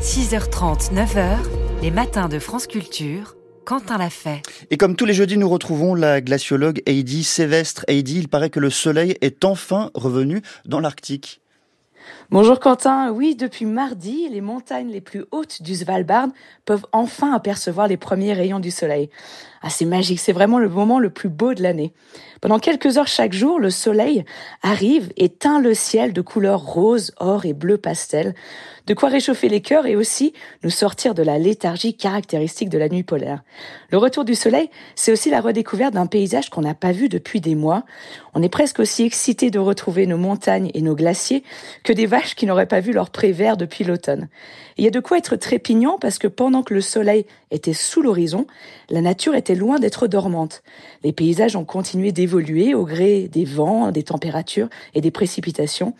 6h30, 9h, les matins de France Culture. Quentin l'a fait. Et comme tous les jeudis, nous retrouvons la glaciologue Heidi Sévestre. Heidi, il paraît que le soleil est enfin revenu dans l'Arctique. Bonjour Quentin, oui, depuis mardi, les montagnes les plus hautes du Svalbard peuvent enfin apercevoir les premiers rayons du soleil. Ah, c'est magique, c'est vraiment le moment le plus beau de l'année. Pendant quelques heures chaque jour, le soleil arrive et teint le ciel de couleurs rose, or et bleu pastel, de quoi réchauffer les cœurs et aussi nous sortir de la léthargie caractéristique de la nuit polaire. Le retour du soleil, c'est aussi la redécouverte d'un paysage qu'on n'a pas vu depuis des mois. On est presque aussi excité de retrouver nos montagnes et nos glaciers que des qui n'auraient pas vu leur pré vert depuis l'automne. Il y a de quoi être trépignant parce que pendant que le soleil était sous l'horizon, la nature était loin d'être dormante. Les paysages ont continué d'évoluer au gré des vents, des températures et des précipitations.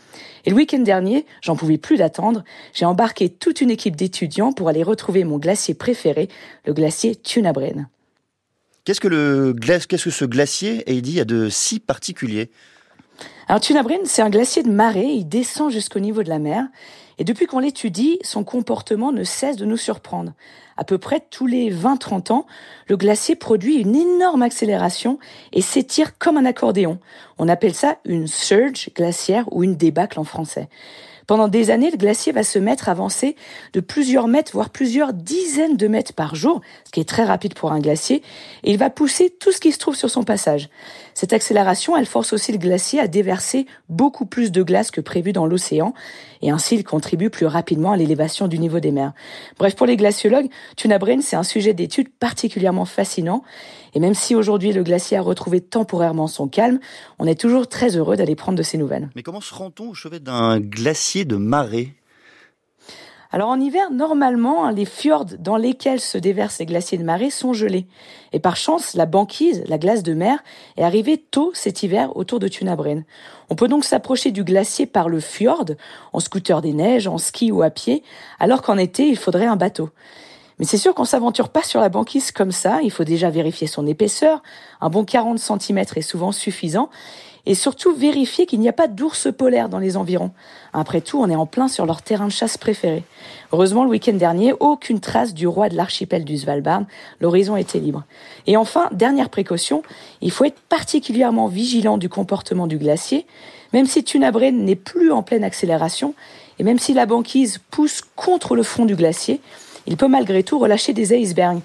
Et le week-end dernier, j'en pouvais plus d'attendre, j'ai embarqué toute une équipe d'étudiants pour aller retrouver mon glacier préféré, le glacier Tunabren. Qu'est-ce que, qu'est-ce que ce glacier, Heidi, a de si particulier alors Tunabren, c'est un glacier de marée, il descend jusqu'au niveau de la mer, et depuis qu'on l'étudie, son comportement ne cesse de nous surprendre. À peu près tous les 20-30 ans, le glacier produit une énorme accélération et s'étire comme un accordéon. On appelle ça une surge glaciaire ou une débâcle en français. Pendant des années, le glacier va se mettre à avancer de plusieurs mètres, voire plusieurs dizaines de mètres par jour, ce qui est très rapide pour un glacier, et il va pousser tout ce qui se trouve sur son passage. Cette accélération, elle force aussi le glacier à déverser beaucoup plus de glace que prévu dans l'océan, et ainsi il contribue plus rapidement à l'élévation du niveau des mers. Bref, pour les glaciologues, Tunabren, c'est un sujet d'étude particulièrement fascinant, et même si aujourd'hui le glacier a retrouvé temporairement son calme, on est toujours très heureux d'aller prendre de ses nouvelles. Mais comment se rend-on au chevet d'un glacier de marée? Alors en hiver, normalement, les fjords dans lesquels se déversent les glaciers de marée sont gelés. Et par chance, la banquise, la glace de mer, est arrivée tôt cet hiver autour de Tunabren. On peut donc s'approcher du glacier par le fjord, en scooter des neiges, en ski ou à pied, alors qu'en été, il faudrait un bateau. Mais c'est sûr qu'on s'aventure pas sur la banquise comme ça, il faut déjà vérifier son épaisseur, un bon 40 cm est souvent suffisant, et surtout vérifier qu'il n'y a pas d'ours polaires dans les environs. Après tout, on est en plein sur leur terrain de chasse préféré. Heureusement, le week-end dernier, aucune trace du roi de l'archipel du Svalbard. L'horizon était libre. Et enfin, dernière précaution, il faut être particulièrement vigilant du comportement du glacier. Même si Tunabren n'est plus en pleine accélération, et même si la banquise pousse contre le fond du glacier, il peut malgré tout relâcher des icebergs.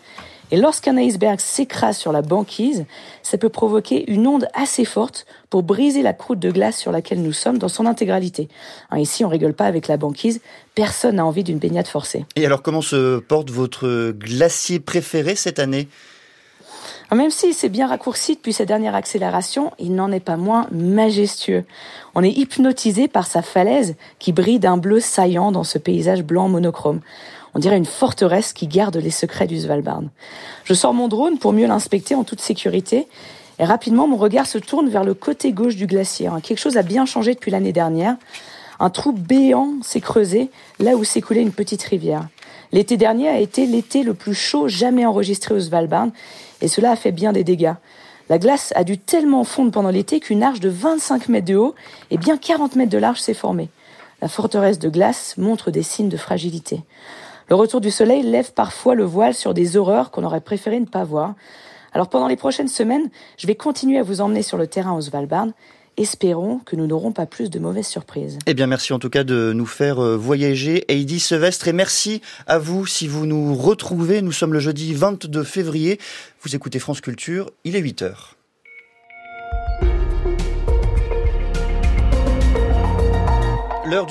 Et lorsqu'un iceberg s'écrase sur la banquise, ça peut provoquer une onde assez forte pour briser la croûte de glace sur laquelle nous sommes dans son intégralité. Hein, ici, on rigole pas avec la banquise. Personne n'a envie d'une baignade forcée. Et alors, comment se porte votre glacier préféré cette année? Ah, même s'il s'est bien raccourci depuis sa dernière accélération, il n'en est pas moins majestueux. On est hypnotisé par sa falaise qui brille d'un bleu saillant dans ce paysage blanc monochrome. On dirait une forteresse qui garde les secrets du Svalbard. Je sors mon drone pour mieux l'inspecter en toute sécurité. Et rapidement, mon regard se tourne vers le côté gauche du glacier. Quelque chose a bien changé depuis l'année dernière. Un trou béant s'est creusé là où s'écoulait une petite rivière. L'été dernier a été l'été le plus chaud jamais enregistré au Svalbard, et cela a fait bien des dégâts. La glace a dû tellement fondre pendant l'été qu'une arche de 25 mètres de haut et bien 40 mètres de large s'est formée. La forteresse de glace montre des signes de fragilité. Le retour du soleil lève parfois le voile sur des horreurs qu'on aurait préféré ne pas voir. Alors pendant les prochaines semaines, je vais continuer à vous emmener sur le terrain au Svalbard. Espérons que nous n'aurons pas plus de mauvaises surprises. Eh bien, merci en tout cas de nous faire euh, voyager, Heidi Sevestre, et merci à vous si vous nous retrouvez. Nous sommes le jeudi 22 février. Vous écoutez France Culture, il est 8 heures.